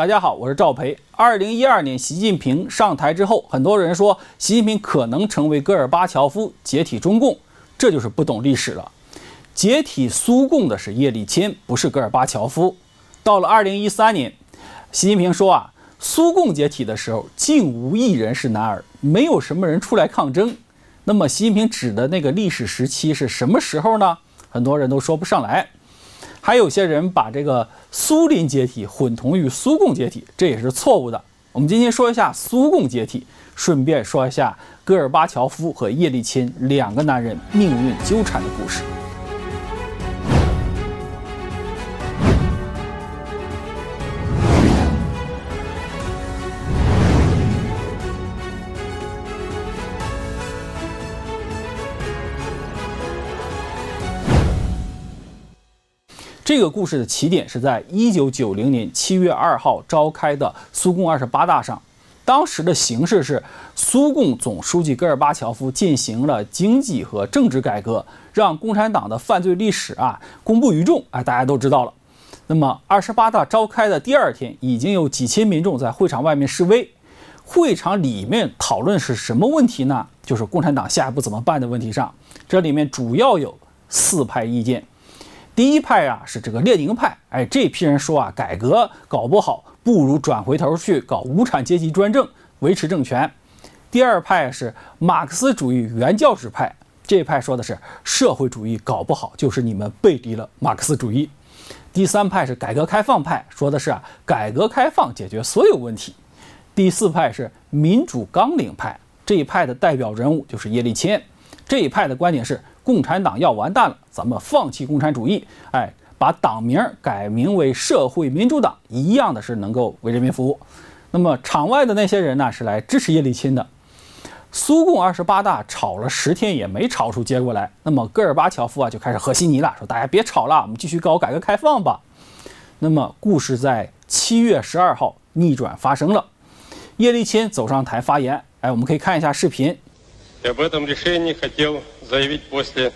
大家好，我是赵培。二零一二年，习近平上台之后，很多人说习近平可能成为戈尔巴乔夫，解体中共，这就是不懂历史了。解体苏共的是叶利钦，不是戈尔巴乔夫。到了二零一三年，习近平说啊，苏共解体的时候，竟无一人是男儿，没有什么人出来抗争。那么，习近平指的那个历史时期是什么时候呢？很多人都说不上来。还有些人把这个苏林解体混同于苏共解体，这也是错误的。我们今天说一下苏共解体，顺便说一下戈尔巴乔夫和叶利钦两个男人命运纠缠的故事。这个故事的起点是在一九九零年七月二号召开的苏共二十八大上。当时的形势是，苏共总书记戈尔巴乔夫进行了经济和政治改革，让共产党的犯罪历史啊公布于众，哎，大家都知道了。那么二十八大召开的第二天，已经有几千民众在会场外面示威。会场里面讨论是什么问题呢？就是共产党下一步怎么办的问题上。这里面主要有四派意见。第一派啊是这个列宁派，哎，这批人说啊，改革搞不好，不如转回头去搞无产阶级专政，维持政权。第二派是马克思主义原教旨派，这派说的是社会主义搞不好，就是你们背离了马克思主义。第三派是改革开放派，说的是啊，改革开放解决所有问题。第四派是民主纲领派，这一派的代表人物就是叶利钦，这一派的观点是。共产党要完蛋了，咱们放弃共产主义，哎，把党名改名为社会民主党，一样的是能够为人民服务。那么场外的那些人呢，是来支持叶利钦的。苏共二十八大吵了十天也没吵出结果来，那么戈尔巴乔夫啊就开始和稀泥了，说大家别吵了，我们继续搞改革开放吧。那么故事在七月十二号逆转发生了，叶利钦走上台发言，哎，我们可以看一下视频。Заявить после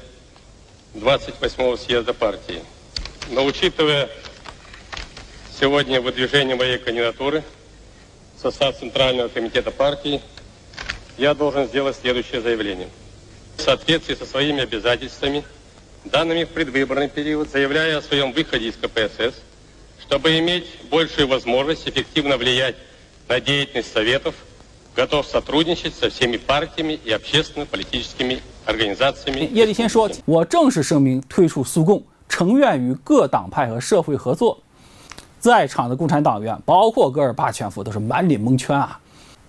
28-го съезда партии. Но учитывая сегодня выдвижение моей кандидатуры в состав Центрального комитета партии, я должен сделать следующее заявление. В соответствии со своими обязательствами, данными в предвыборный период, заявляя о своем выходе из КПСС, чтобы иметь большую возможность эффективно влиять на деятельность Советов – готов сотрудничать со всеми партиями и общественно-политическими организациями。叶利钦说：“我正式声明退出苏共，成愿与各党派和社会合作。”在场的共产党员，包括戈尔巴乔夫，都是满脸蒙圈啊！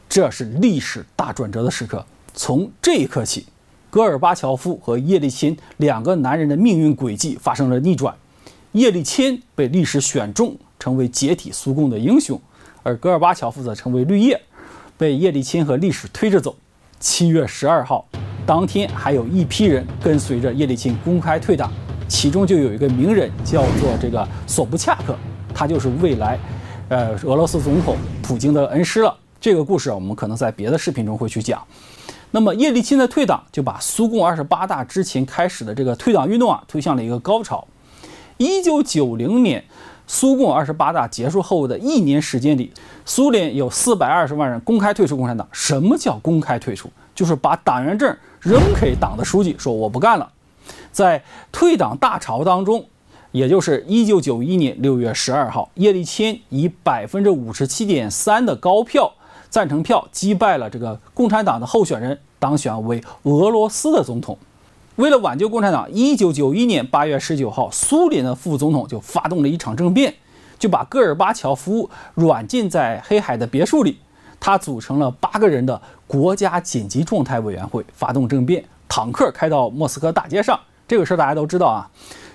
这是历史大转折的时刻。从这一刻起，戈尔巴乔夫和叶利钦两个男人的命运轨迹发生了逆转。叶利钦被历史选中，成为解体苏共的英雄，而戈尔巴乔夫则成为绿叶。 被叶利钦和历史推着走。七月十二号，当天还有一批人跟随着叶利钦公开退党，其中就有一个名人叫做这个索布恰克，他就是未来，呃，俄罗斯总统普京的恩师了。这个故事啊我们可能在别的视频中会去讲。那么叶利钦的退党就把苏共二十八大之前开始的这个退党运动啊推向了一个高潮。一九九零年。苏共二十八大结束后的一年时间里，苏联有四百二十万人公开退出共产党。什么叫公开退出？就是把党员证扔给党的书记，说我不干了。在退党大潮当中，也就是一九九一年六月十二号，叶利钦以百分之五十七点三的高票赞成票击败了这个共产党的候选人，当选为俄罗斯的总统。为了挽救共产党，一九九一年八月十九号，苏联的副总统就发动了一场政变，就把戈尔巴乔夫软禁在黑海的别墅里。他组成了八个人的国家紧急状态委员会，发动政变，坦克开到莫斯科大街上。这个事儿大家都知道啊。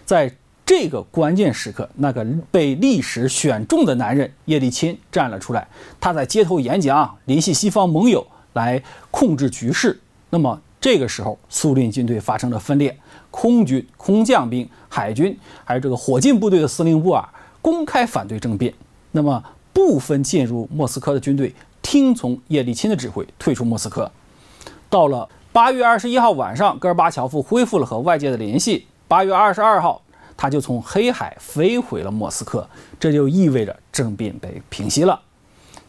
在这个关键时刻，那个被历史选中的男人叶利钦站了出来，他在街头演讲，联系西方盟友来控制局势。那么。这个时候，苏联军队发生了分裂，空军、空降兵、海军，还有这个火箭部队的司令部啊，公开反对政变。那么，部分进入莫斯科的军队听从叶利钦的指挥，退出莫斯科。到了八月二十一号晚上，戈尔巴乔夫恢复了和外界的联系。八月二十二号，他就从黑海飞回了莫斯科，这就意味着政变被平息了。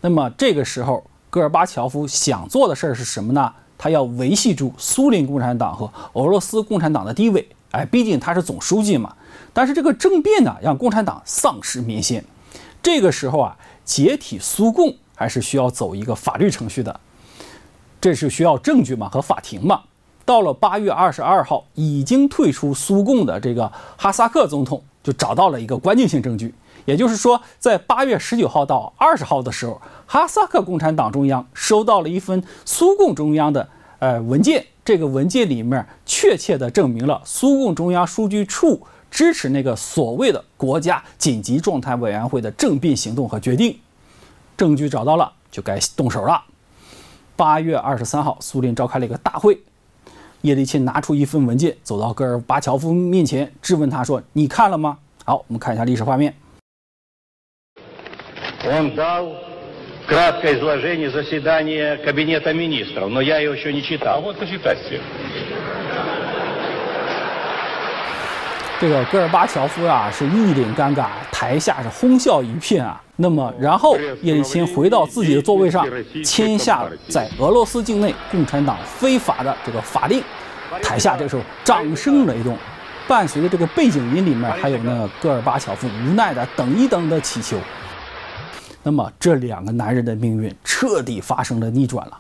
那么这个时候，戈尔巴乔夫想做的事儿是什么呢？他要维系住苏联共产党和俄罗斯共产党的地位。哎，毕竟他是总书记嘛。但是这个政变呢，让共产党丧失民心。这个时候啊，解体苏共还是需要走一个法律程序的，这是需要证据嘛和法庭嘛。到了八月二十二号，已经退出苏共的这个哈萨克总统就找到了一个关键性证据，也就是说，在八月十九号到二十号的时候，哈萨克共产党中央收到了一份苏共中央的呃文件，这个文件里面确切的证明了苏共中央书记处支持那个所谓的国家紧急状态委员会的政变行动和决定。证据找到了，就该动手了。八月二十三号，苏联召开了一个大会。叶利钦拿出一份文件，走到戈尔巴乔夫面前，质问他说：“你看了吗？”好，我们看一下历史画面。Он дал краткое изложение заседания Кабинета министров, но я его еще не читал. А вот почитайте. 这个戈尔巴乔夫啊，是一脸尴尬，台下是哄笑一片啊。那么，然后叶利钦回到自己的座位上，签下了在俄罗斯境内共产党非法的这个法令。台下这个时候掌声雷动，伴随着这个背景音里面还有那个戈尔巴乔夫无奈的等一等的祈求。 那么，这两个男人的命运彻底发生了逆转了。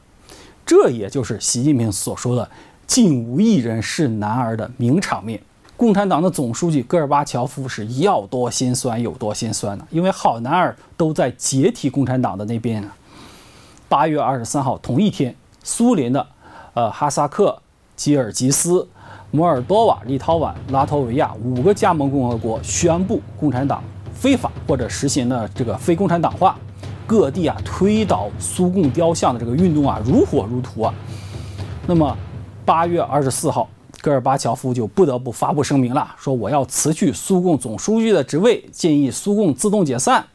这也就是习近平所说的“竟无一人是男儿”的名场面。共产党的总书记戈尔巴乔夫是要多心酸有多心酸呢？因为好男儿都在解体共产党的那边啊。八月二十三号同一天，苏联的呃哈萨克、吉尔吉斯、摩尔多瓦、立陶宛、拉脱维亚五个加盟共和国宣布共产党非法或者实行了这个非共产党化，各地啊推倒苏共雕像的这个运动啊如火如荼啊。那么八月二十四号。戈尔巴乔夫就不得不发布声明了，说我要辞去苏共总书记的职位，建议苏共自动解散。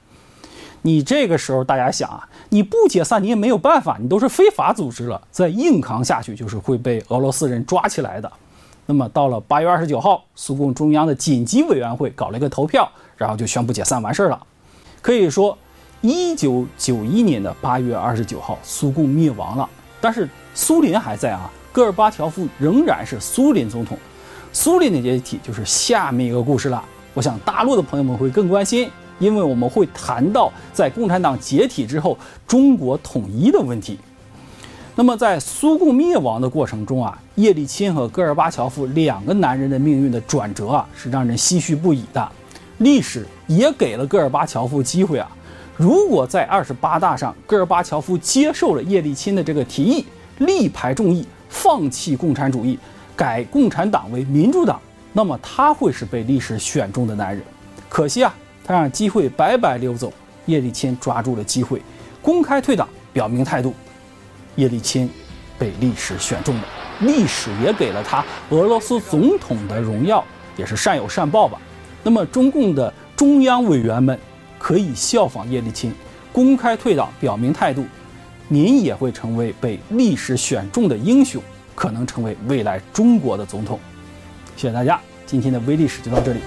你这个时候大家想啊，你不解散你也没有办法，你都是非法组织了，再硬扛下去就是会被俄罗斯人抓起来的。那么到了八月二十九号，苏共中央的紧急委员会搞了一个投票，然后就宣布解散完事儿了。可以说，一九九一年的八月二十九号，苏共灭亡了，但是苏联还在啊。戈尔巴乔夫仍然是苏联总统，苏联的解体就是下面一个故事了。我想大陆的朋友们会更关心，因为我们会谈到在共产党解体之后中国统一的问题。那么在苏共灭亡的过程中啊，叶利钦和戈尔巴乔夫两个男人的命运的转折啊，是让人唏嘘不已的。历史也给了戈尔巴乔夫机会啊，如果在二十八大上戈尔巴乔夫接受了叶利钦的这个提议，力排众议。放弃共产主义，改共产党为民主党，那么他会是被历史选中的男人。可惜啊，他让机会白白溜走。叶利钦抓住了机会，公开退党，表明态度。叶利钦被历史选中了，历史也给了他俄罗斯总统的荣耀，也是善有善报吧。那么中共的中央委员们可以效仿叶利钦，公开退党，表明态度。您也会成为被历史选中的英雄，可能成为未来中国的总统。谢谢大家，今天的微历史就到这里。